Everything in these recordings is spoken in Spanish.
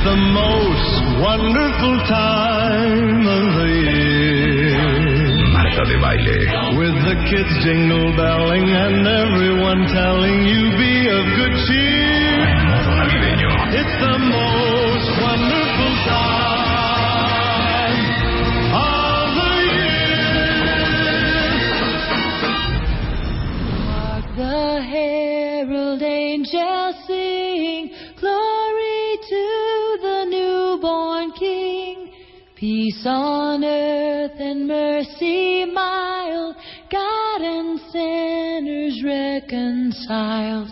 It's the most wonderful time of the year. Marta de baile. With the kids jingle belling and everyone telling you be of good cheer. It's the most Peace on earth and mercy mild, God and sinners reconciled.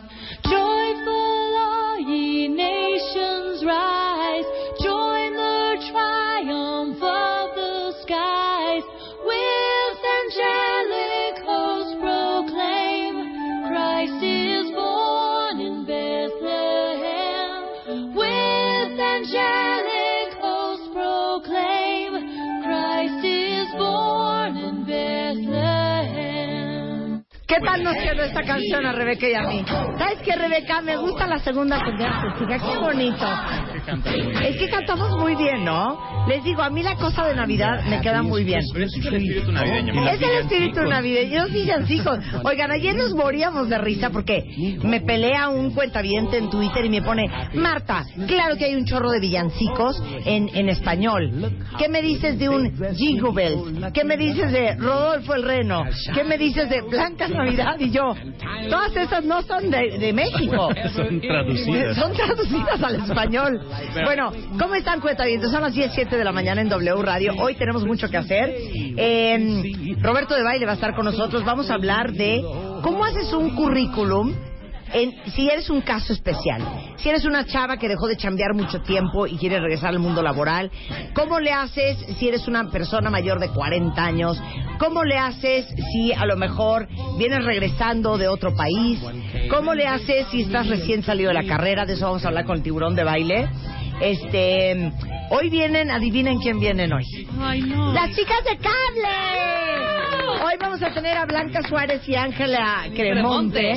¿Qué tal nos quedó esta canción a Rebeca y a mí? ¿Sabes qué, Rebeca? Me gusta la segunda canción artística. Qué bonito. Es que cantamos muy bien, ¿no? Les digo, a mí la cosa de Navidad me queda muy bien. Es el espíritu navideño. Es el espíritu navideño. Los villancicos. Oigan, ayer nos moríamos de risa porque me pelea un cuentaviente en Twitter y me pone, Marta, claro que hay un chorro de villancicos en, en español. ¿Qué me dices de un Jingle Bells? ¿Qué me dices de Rodolfo el Reno? ¿Qué me dices de Blanca Navidad? Y yo, todas esas no son de, de México. Son traducidas. Son traducidas al español. Bueno, ¿cómo están cuentavientes? Son las 10, 7 de la mañana en W Radio. Hoy tenemos mucho que hacer. Roberto de Baile va a estar con nosotros. Vamos a hablar de cómo haces un currículum en- si eres un caso especial, si eres una chava que dejó de chambear mucho tiempo y quiere regresar al mundo laboral, ¿cómo le haces si eres una persona mayor de 40 años? ¿Cómo le haces si a lo mejor vienes regresando de otro país? ¿Cómo le haces si estás recién salido de la carrera? De eso vamos a hablar con el tiburón de baile. Este, hoy vienen, adivinen quién vienen hoy. Ay, no. Las chicas de cable. Hoy vamos a tener a Blanca Suárez y Ángela Cremonte.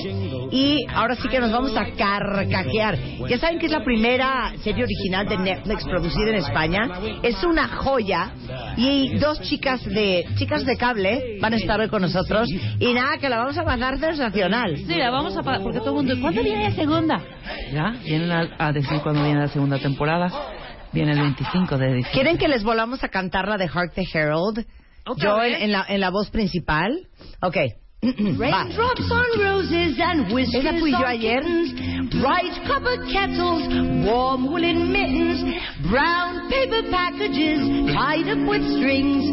Y ahora sí que nos vamos a carcajear. Ya saben que es la primera serie original de Netflix producida en España. Es una joya. Y dos chicas de chicas de cable van a estar hoy con nosotros. Y nada, que la vamos a mandar sensacional. Sí, la vamos a pagar porque todo el mundo. ¿Cuándo viene la segunda? Ya, vienen a, a decir cuando viene la segunda temporada. Viene el 25 de diciembre. ¿Quieren que les volvamos a cantar la de Hark the Herald? ¿Otra Yo vez? en, en la, en la voz principal. Ok. Raindrops on roses and whiskers Esa fui yo on ayer. kittens, bright copper kettles, warm woolen mittens, brown paper packages tied up with strings.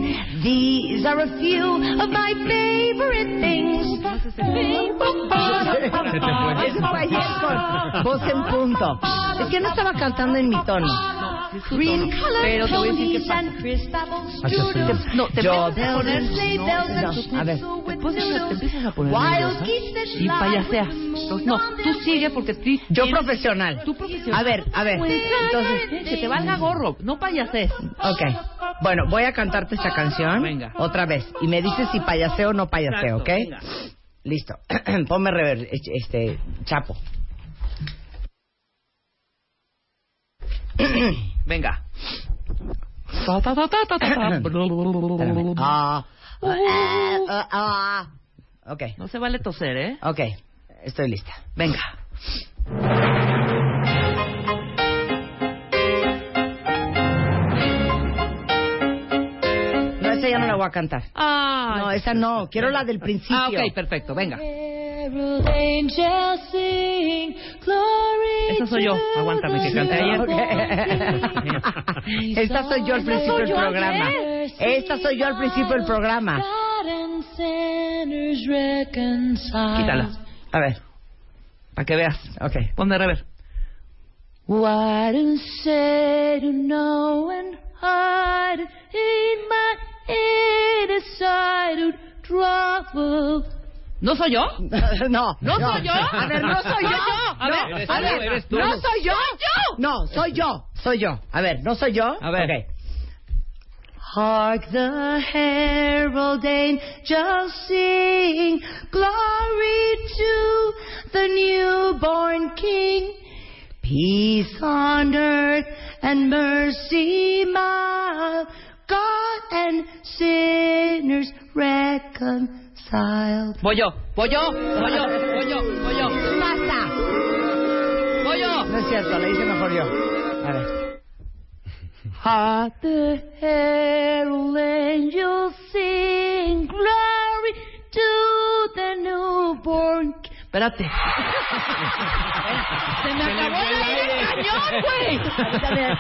These are a few of my favorite things. Eso fue ayer con voz en punto. Es que no estaba cantando en mi tono. Green Pero te voy a decir qué pasa. no, te empiezas a poner, no, a ver. te empiezas a poner y payaseas. no, tú sigue porque tú Yo profesional. Tú profesional. A ver, a ver. Entonces, que te valga gorro, no payases. ok. Bueno, voy a cantarte esta canción. Venga. Otra vez. Y me dices si payaseo o no payaseo, ¿ok? venga. Listo. Ponme rever, este, chapo. Venga. Ah, ah, ah, ah. Ok, No se vale toser, ¿eh? ok. Estoy lista. Venga. No, esa ya no la voy a cantar. Ah, No, esa no. Quiero la del principio. Ah, ok, perfecto, venga. Esa soy yo. Aguántame, que canté ayer. Esta soy yo al principio del programa. Esta soy yo al principio del programa. Quítala, A ver, para que veas. ok. Pon de rever. Wide and sad and know and hide in my inner side of trouble. ¿No soy yo? No. ¿No soy yo? A ver, no soy yo. A No, ver, eres a ver, eres tú. no soy yo. No, soy yo. Soy yo. A ver, no soy yo. A ver. Ok. Hark the herald angels sing, glory to the newborn King. Peace on earth and mercy mild, God and sinners reconciled. Voy yo, voy yo, voy yo, voy yo, voy yo. ¡Basta! Voy yo. No es cierto, le hice mejor yo. A ver. Heart the herald angels sing glory to the newborn. Espérate. Se me acabó el aire cañón, güey.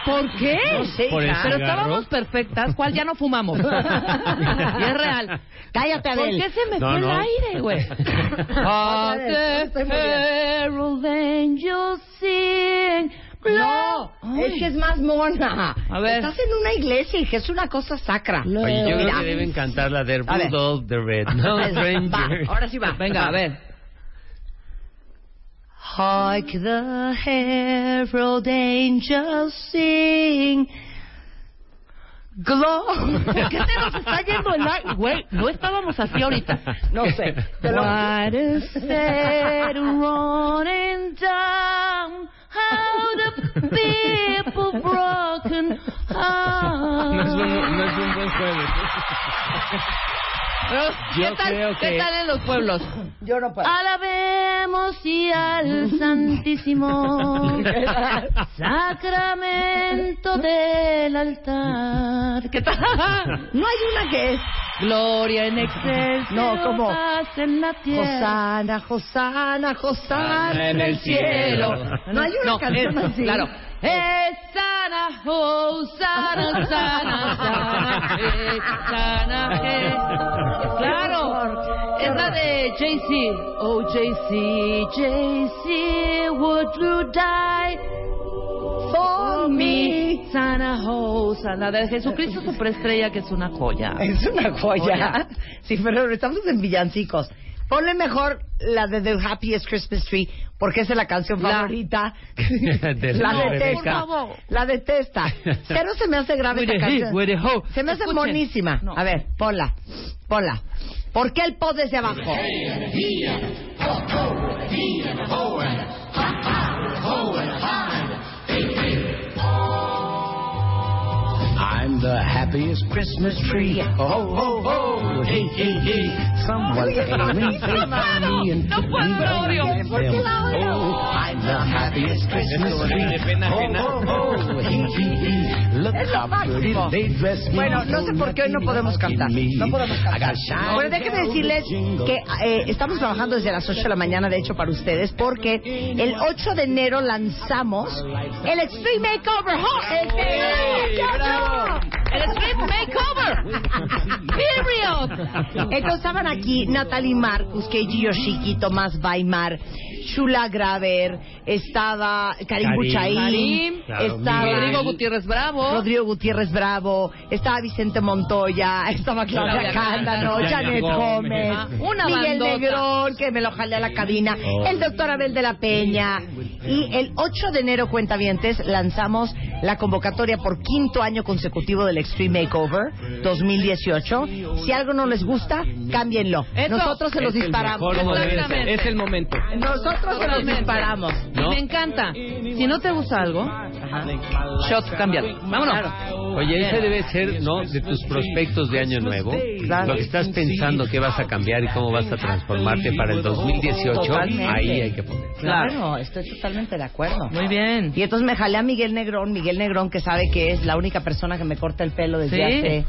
¿Por qué? No sé, Por hija. eso. Pero cigarro? estábamos perfectas, ¿cuál ya no fumamos? y es real. Cállate, ¿Por Adel. qué se me No, fue no. el aire, güey? Otra vez, estoy muy bien. Herald angels sing No, glory. es que es más mona. A ver. Estás en una iglesia y que es una cosa sacra. Oye, yo creo Mira. que deben cantar la de A ver. Rudolph the Red Nose Va, Ranger. ahora sí va. Venga, a ver. Hark the herald angels sing. Glory. ¿Por qué se nos está yendo el aire? Güey, no estábamos así ahorita. No sé. Te lo- What is said running down? How the people broken No es, heart. un, no es un buen jueves. ¿Qué Yo tal, creo ¿Qué que- tal en los pueblos? Yo no puedo. Y al Santísimo Sacramento del altar. ¿Qué tal? No hay una que es Gloria en exceso. No, ¿cómo? Paz en la tierra. Josana, Josana, Josana en el cielo. No hay una No, canción es- así. Claro. Eh, sana, oh, sana, sana, sana, eh, sana, eh. Claro. Es la de Jay-Z. Oh, JC, JC, would you die for me? Sana, oh, sana. De Jesucristo Superestrella, que es una joya. Es una joya. Joya. Sí, pero estamos en villancicos. Ponle mejor la de The Happiest Christmas Tree, porque esa es la canción La- favorita. De la la detesta. La detesta. Cero se me hace grave With esta canción. Se me hace monísima. No. A ver, ponla. Ponla. ¿Por qué el pod desde abajo? I'm the happiest Christmas tree. Ho, ho, hey, hey, hey. Someone No puedo. Oh, I'm the happiest Christmas tree. Look how pretty they dress me. Bueno, no sé por qué hoy no podemos cantar. No podemos cantar. Bueno, déjenme decirles que eh, estamos trabajando desde las 8 de la mañana, de hecho, para ustedes, porque el 8 de enero lanzamos el Extreme Makeover. ¡Oh! ¡Excelente! ¡Bravo! El Street Makeover. Period. Entonces estaban aquí Natalie Marcus, Keiji Yoshiki, Tomás Weimar, Shula Graver, estaba Karim Karim. Buchaín. Claro, estaba Miguel. Rodrigo Gutiérrez Bravo. Rodrigo Gutiérrez Bravo, estaba Vicente Montoya, estaba Claudia Claudia Cándano, Janet Gómez. Una Miguel bandota. Negrón, que me lo jalé a la cabina, Oh. el doctor Abel de la Peña. Y el 8 de enero, cuentavientes, lanzamos la convocatoria por quinto año consecutivo del Extreme Makeover 2018. Si algo no les gusta, cámbienlo. Nosotros se los disparamos. Es el momento. Nosotros se los disparamos. ¿No? Me encanta. Si no te gusta algo, shot, cámbialo. Vámonos. Oye, ese debe ser, ¿no? De tus prospectos de año nuevo. Claro. Lo que estás pensando que vas a cambiar y cómo vas a transformarte para el 2018. Totalmente. Ahí hay que poner. Claro, estoy totalmente de acuerdo. Muy bien. Y entonces me jalé a Miguel Negrón, Miguel Negrón que sabe que es la única persona que me corta el pelo desde Sí. hace...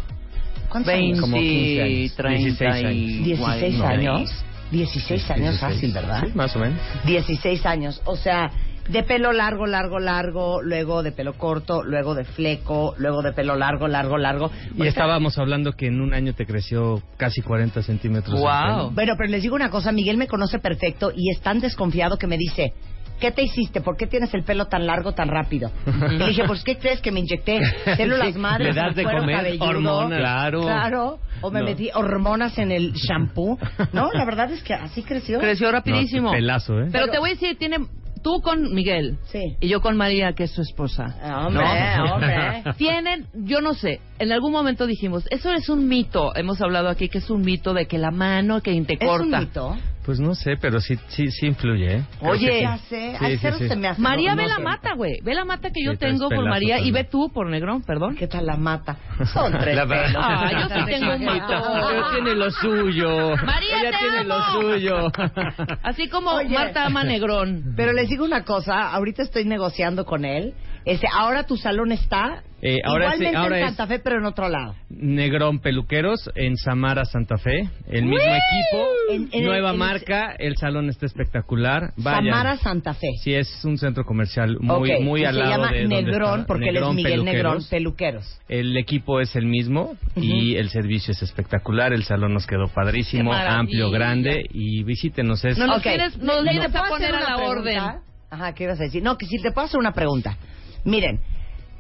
¿Cuántos años? 20, Como 15 años. 30 16 y... 16 no, años. 16 años 16. fácil, ¿verdad? Sí, más o menos. 16 años. O sea, de pelo largo, largo, largo, luego de pelo corto, luego de fleco, luego de pelo largo, largo, largo. Y estábamos hablando que en un año te creció casi 40 centímetros. Wow. Bueno, pero les digo una cosa, Miguel me conoce perfecto y es tan desconfiado que me dice, ¿qué te hiciste? ¿Por qué tienes el pelo tan largo tan rápido? Y le dije, pues ¿qué crees que me inyecté? Células Sí, madres, le das de comer cabelludo. hormonas. Claro. Claro. O me No. metí hormonas en el shampoo. No, la verdad es que así creció. Creció rapidísimo. No, pelazo, ¿eh? Pero te voy a decir, tiene tú con Miguel Sí. y yo con María, que es su esposa. Ah, Hombre, ¿no? hombre. Tienen, yo no sé, en algún momento dijimos, eso es un mito, hemos hablado aquí que es un mito de que la mano que te ¿Es un corta. mito? Pues no sé, pero sí, sí, sí influye, ¿eh? Creo Oye, que sí. ya sé, Sí, a sí, cero sí. se me hace. María No, ve no la mata, güey. Ve la mata que yo tengo por María y ve tú por Negrón, perdón. ¿Qué tal la mata? Son tres La- pelos. Ah, yo sí tengo un matón. Pero tiene lo suyo. María, Ella te tiene lo suyo. Así como Oye. Marta ama Negrón. Pero les digo una cosa, ahorita estoy negociando con él. Este, ahora tu salón está Eh, ahora sí, ahora en es- Santa Fe, pero en otro lado. Negrón Peluqueros en Samara, Santa Fe. El mismo equipo, En- en nueva en marca. El salón está espectacular. Vaya. Samara Santa Fe. Sí, es un centro comercial muy, Ok, muy al se lado llama de Negrón porque él es Miguel Peluqueros. Negrón, peluqueros. El equipo es el mismo y el servicio es espectacular. El salón nos quedó padrísimo, amplio, grande y visítenos. Es No, nos Ok. tienes, nos ¿Le- vienes le a poner a la una orden. pregunta? Ajá, ¿qué ibas a decir? No, que si te puedo hacer una pregunta. Miren,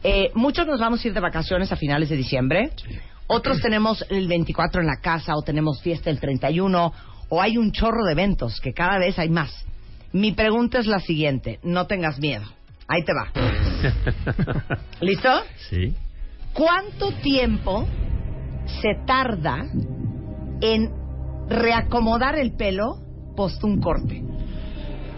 eh, muchos nos vamos a ir de vacaciones a finales de diciembre. Otros tenemos el 24 en la casa o tenemos fiesta el 31 o hay un chorro de eventos que cada vez hay más. Mi pregunta es la siguiente, no tengas miedo. Ahí te va. ¿Listo? Sí. ¿Cuánto tiempo se tarda en reacomodar el pelo post un corte?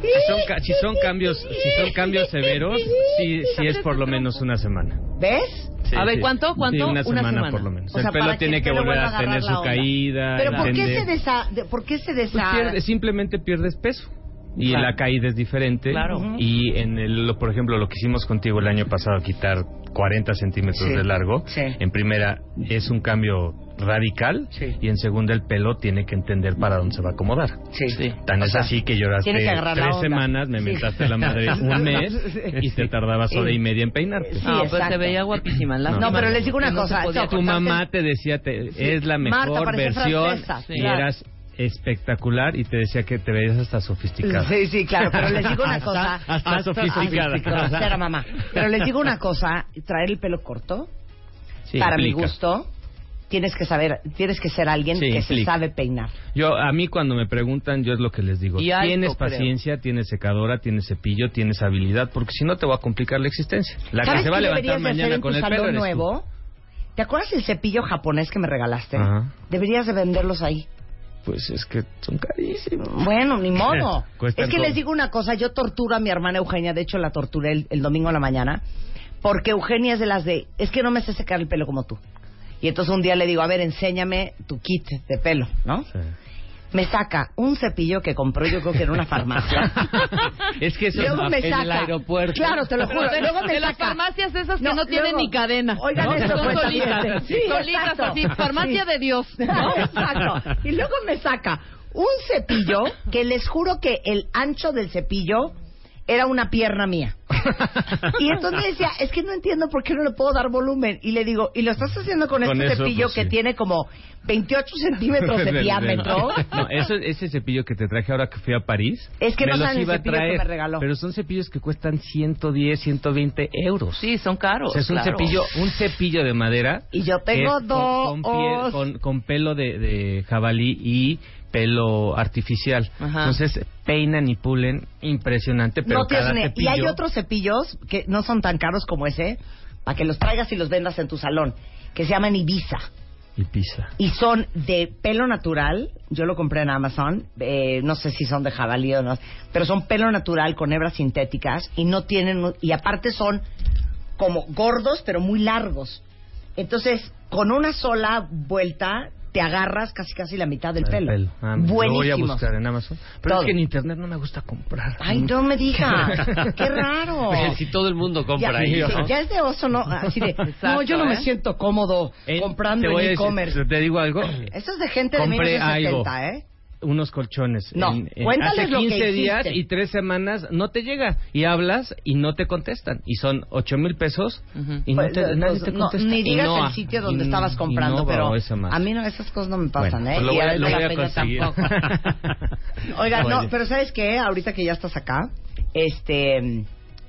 Si son, si son cambios, si son cambios severos, sí, sí es por lo menos una semana. ¿Ves? Sí, A ver. ¿cuánto? ¿Cuánto? Sí, una, Una semana, semana. por lo menos. O sea, el pelo que tiene que volver a tener su caída. Pero ¿por qué, se desa de- ¿por qué se Pues desa... pierde- simplemente pierdes peso. Y Claro. la caída es diferente. Claro. Y en el, lo- por ejemplo, lo que hicimos contigo el año pasado, quitar 40 centímetros Sí. de largo, Sí. en primera es un cambio radical Sí. y en segunda el pelo tiene que entender para dónde se va a acomodar. Sí. Tan O es sea, así que lloraste que tres semanas, me Sí. mentaste la madre un mes y te tardabas hora y media en peinarte. Sí, no, exacto. se veía guapísima. No. pero les digo una no cosa, Tu mamá te decía, te- es la mejor versión francesa. y Claro. eras espectacular y te decía que te veías hasta sofisticada. Sí, sí, claro, pero les digo una Hasta- cosa. hasta sofisticada. Grosera, mamá. Pero les digo una cosa, traer el pelo corto, Sí, para mi gusto, tienes que saber, tienes que ser alguien Sí, que se sabe peinar. Yo, a mí cuando me preguntan, yo es lo que les digo. Y tienes creo. paciencia, tienes secadora, tienes cepillo, tienes habilidad, porque si no te va a complicar la existencia. La que ¿Sabes se va a levantar mañana con el pelo eres tú. nuevo? ¿Te acuerdas el cepillo japonés que me regalaste? Ajá. Deberías de venderlos ahí. Pues es que son carísimos. Bueno, ni modo. Es que todo. les digo una cosa, yo torturo a mi hermana Eugenia, de hecho la torturé el, el domingo a la mañana, porque Eugenia es de las de, es que no me sé secar el pelo como tú. Y entonces un día le digo, a ver, enséñame tu kit de pelo, ¿no? Sí. Me saca un cepillo que compró yo creo que en una farmacia. Es que eso Luego es me en saca. el aeropuerto. Claro, te lo juro. De, Luego me de las saca. farmacias esas que No, no, tienen luego- ni cadena. Oigan Son cuenta solitas. Sí, solitas exacto. así. Farmacia Sí. de Dios. ¿no? Exacto. Y luego me saca un cepillo que les juro que el ancho del cepillo era una pierna mía. Y entonces decía, es que no entiendo por qué no le puedo dar volumen. Y le digo, ¿y lo estás haciendo con, Con este eso, cepillo pues, que sí. tiene como 28 centímetros de diámetro? No, eso, ese cepillo que te traje ahora que fui a París. Es que no saben el cepillo que traer, me regaló. Pero son cepillos que cuestan 110, 120 euros. Sí, son caros. O sea, es un claro. cepillo, un cepillo de madera. Y yo tengo con- dos. Con, piel- con- con pelo de, de jabalí y pelo artificial. Ajá. Entonces peinan y pulen impresionante, pero no cada tiene. Y cepillo. hay otros cepillos que no son tan caros como ese, para que los traigas y los vendas en tu salón, que se llaman Ibiza. Pisa. Y son de pelo natural. Yo lo compré en Amazon. eh, no sé si son de jabalí o no. Pero son pelo natural con hebras sintéticas. Y no tienen. Y aparte son como gordos, pero muy largos. Entonces, con una sola vuelta, te agarras casi casi la mitad del El pelo. pelo. Ah, lo voy a buscar en Amazon. Pero Todo. es que en internet no me gusta comprar. Ay, no me digas. Qué raro. Oye, si todo el mundo compra ya, ahí, ¿no? ya es de oso, ¿no? Así de, no, yo no me ¿eh? siento cómodo comprando en e-commerce. Te digo algo. Eso es de gente de Compré 1970, algo. ¿eh? Unos colchones. No, en- en- cuéntales hace lo que 15 días y tres semanas no te llega. Y hablas y no te contestan. Y son ocho mil pesos y no Pues, te, nadie pues, te no, contesta. ni digas el sitio donde estabas comprando, Innova pero a mí no esas cosas no me pasan, Bueno, ¿eh? pues lo Y voy a- a lo voy a conseguir. tampoco. Oigan, no, pero ¿sabes qué? Ahorita que ya estás acá, este,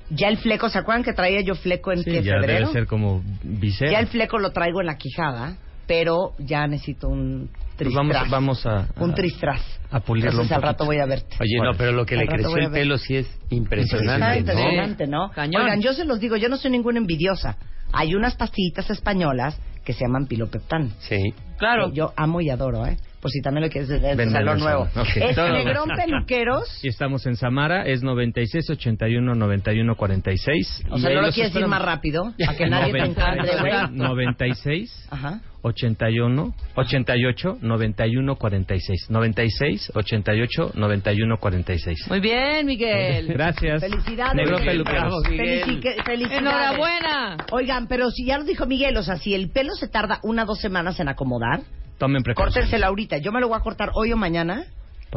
ya el fleco, ¿se acuerdan que traía yo fleco en Sí, qué, ya febrero? debe ser como visera. Ya el fleco lo traigo en la quijada, pero ya necesito un Pues tristras. vamos, vamos a, a- un tristras. a pulirlo Entonces un al rato voy a verte. Oye, no, pero lo que Al le creció el pelo sí es impresionante, ¿no? impresionante, ¿no? Cañón. Oigan, yo se los digo, yo no soy ninguna envidiosa. Hay unas pastillitas españolas que se llaman pilopeptán. Sí. Claro. que yo amo y adoro, ¿eh? Por si también lo quieres desde el salón nuevo. salón. Ok. Es Todo. Negrón Peluqueros. Y estamos en Samara, es 96 81 91 46. O Y sea, no lo quieres esperamos. más rápido, para que nadie te encuentre, güey. 96 Ajá. 81 88 91 46 96 88 91 46 Muy bien, Miguel. Gracias. Felicidades. Negro peluqueros. Felici- felicidades. Enhorabuena. Oigan, pero si ya lo dijo Miguel, o sea, si el pelo se tarda una o dos semanas en acomodar, Tomen precaución. córtensela ahorita. Yo me lo voy a cortar hoy o mañana.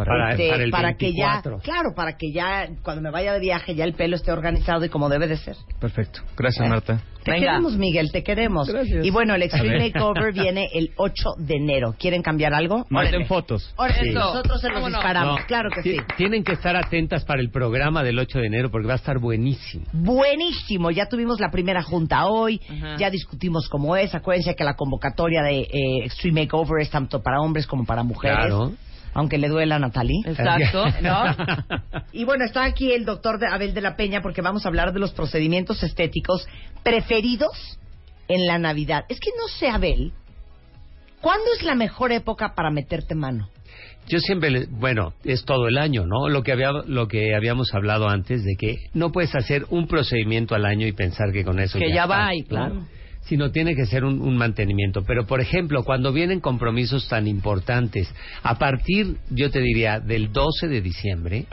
Para, este, para el para que ya, 24. claro, para que ya cuando me vaya de viaje ya el pelo esté organizado y como debe de ser. Perfecto. Gracias, Eh. Marta. Te Venga. queremos, Miguel, te queremos. Gracias. Y bueno, el Extreme ver. Makeover viene el 8 de enero. ¿Quieren cambiar algo? Manden fotos. Órale, Sí. nosotros se los Vámonos. disparamos. No, Claro que sí. ti- Tienen que estar atentas para el programa del 8 de enero porque va a estar buenísimo. Buenísimo, ya tuvimos la primera junta hoy, ya discutimos cómo es, acuérdense que la convocatoria de eh, Extreme Makeover es tanto para hombres como para mujeres, Claro. Aunque le duela a Natalie. Exacto. ¿no? Y bueno, está aquí el doctor de Abel de la Peña porque vamos a hablar de los procedimientos estéticos preferidos en la Navidad. Es que no sé, Abel, ¿cuándo es la mejor época para meterte mano? Yo siempre, le- bueno, es todo el año, ¿no? Lo que, había, lo que habíamos hablado antes de que no puedes hacer un procedimiento al año y pensar que con eso Que ya, ya está, va y claro. Sino tiene que ser un, un mantenimiento. Pero, por ejemplo, cuando vienen compromisos tan importantes, a partir, yo te diría, del 12 de diciembre,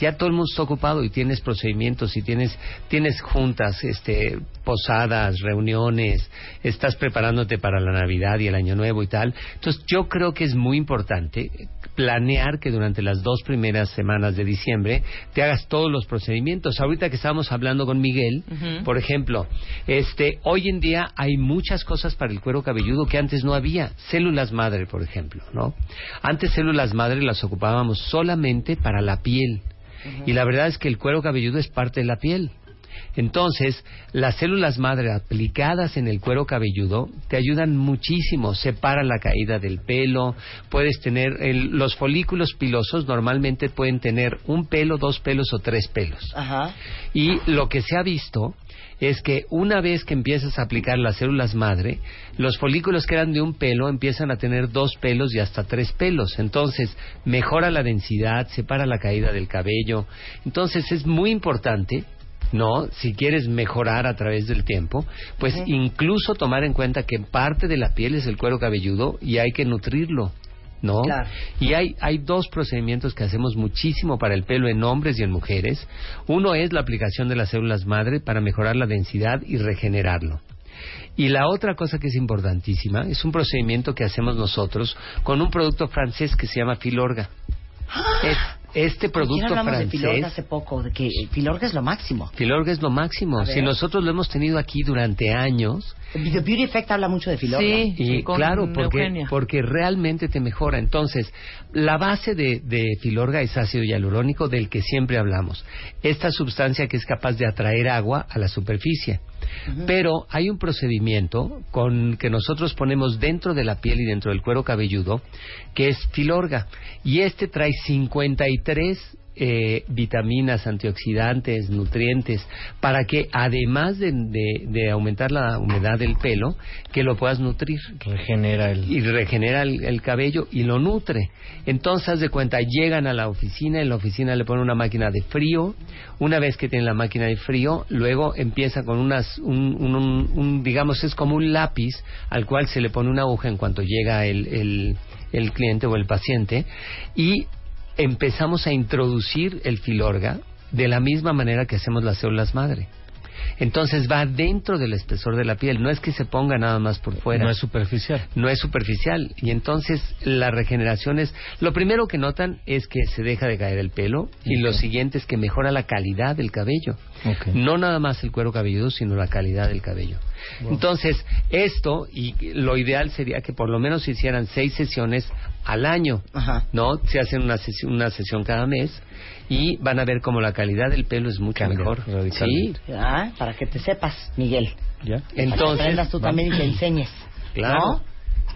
ya todo el mundo está ocupado y tienes procedimientos y tienes tienes juntas, este posadas, reuniones, estás preparándote para la Navidad y el Año Nuevo y tal. Entonces, yo creo que es muy importante planear que durante las dos primeras semanas de diciembre te hagas todos los procedimientos. Ahorita que estábamos hablando con Miguel, por ejemplo, este hoy en día hay muchas cosas para el cuero cabelludo que antes no había. Células madre, por ejemplo, ¿no? Antes células madre las ocupábamos solamente para la piel. Y la verdad es que el cuero cabelludo es parte de la piel. Entonces, las células madre aplicadas en el cuero cabelludo te ayudan muchísimo, separan la caída del pelo, puedes tener el- los folículos pilosos normalmente pueden tener un pelo, dos pelos o tres pelos. Ajá. Y lo que se ha visto es que una vez que empiezas a aplicar las células madre, los folículos que eran de un pelo empiezan a tener dos pelos y hasta tres pelos. Entonces, mejora la densidad, separa la caída del cabello. Entonces, es muy importante, ¿no? Si quieres mejorar a través del tiempo, pues incluso tomar en cuenta que parte de la piel es el cuero cabelludo y hay que nutrirlo. ¿no? Claro. Y hay, hay dos procedimientos que hacemos muchísimo para el pelo en hombres y en mujeres. Uno es la aplicación de las células madre para mejorar la densidad y regenerarlo. Y la otra cosa que es importantísima es un procedimiento que hacemos nosotros con un producto francés que se llama Filorga. Es- este producto hablamos de Filorga francés hace poco, de que Filorga es lo máximo. Filorga es lo máximo. Si nosotros lo hemos tenido aquí durante años, The Beauty Effect habla mucho de Filorga. Sí. y con claro, porque, Eugenia. porque realmente te mejora. Entonces, la base de, de Filorga es ácido hialurónico del que siempre hablamos. Esta sustancia que es capaz de atraer agua a la superficie. Pero hay un procedimiento con que nosotros ponemos dentro de la piel y dentro del cuero cabelludo que es Filorga. Y este trae 53 eh, vitaminas, antioxidantes, nutrientes, para que además de, de- de aumentar la humedad del pelo, que lo puedas nutrir. Regenera el... Y regenera el, el cabello y lo nutre. Entonces, haz de cuenta, llegan a la oficina, en la oficina le ponen una máquina de frío. Una vez que tienen la máquina de frío, luego empieza con unas, un, un- un- un, digamos, es como un lápiz al cual se le pone una aguja en cuanto llega el, el, el cliente o el paciente. Y empezamos a introducir el filorga de la misma manera que hacemos las células madre. Entonces va dentro del espesor de la piel, no es que se ponga nada más por fuera. No es superficial. no es superficial. Y entonces la regeneración es lo primero que notan es que se deja de caer el pelo y lo siguiente es que mejora la calidad del cabello. No nada más el cuero cabelludo sino la calidad del cabello. Entonces esto y lo ideal sería que por lo menos se hicieran seis sesiones al año Ajá. no se hacen una sesión, una sesión cada mes y van a ver como la calidad del pelo es mucho Cambia mejor sí. Ah, para que te sepas, Miguel. ¿Ya? Para que entonces aprendas tú también y te enseñes. Claro. ¿No?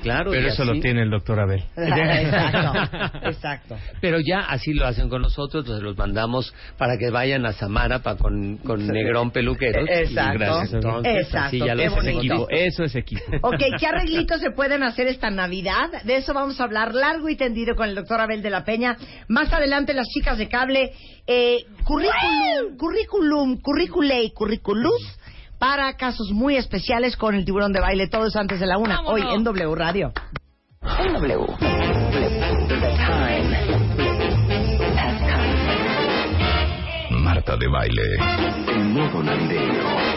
Claro. Pero eso así- lo tiene el doctor Abel. exacto, exacto. Pero ya así lo hacen con nosotros, entonces los mandamos para que vayan a Samara pa- con, con Negrón Peluqueros. y Exacto. gracias, entonces, Exacto, así ya es equipo. Eso es equipo. Ok, ¿qué arreglitos se pueden hacer esta Navidad? De eso vamos a hablar largo y tendido con el doctor Abel de la Peña. Más adelante, las chicas de cable. Eh, currículum, currículum, currícula y curriculus para casos muy especiales con el tiburón de baile. Todo eso antes de la una. Hoy en W Radio. En W. Marta de baile. El modo navideño.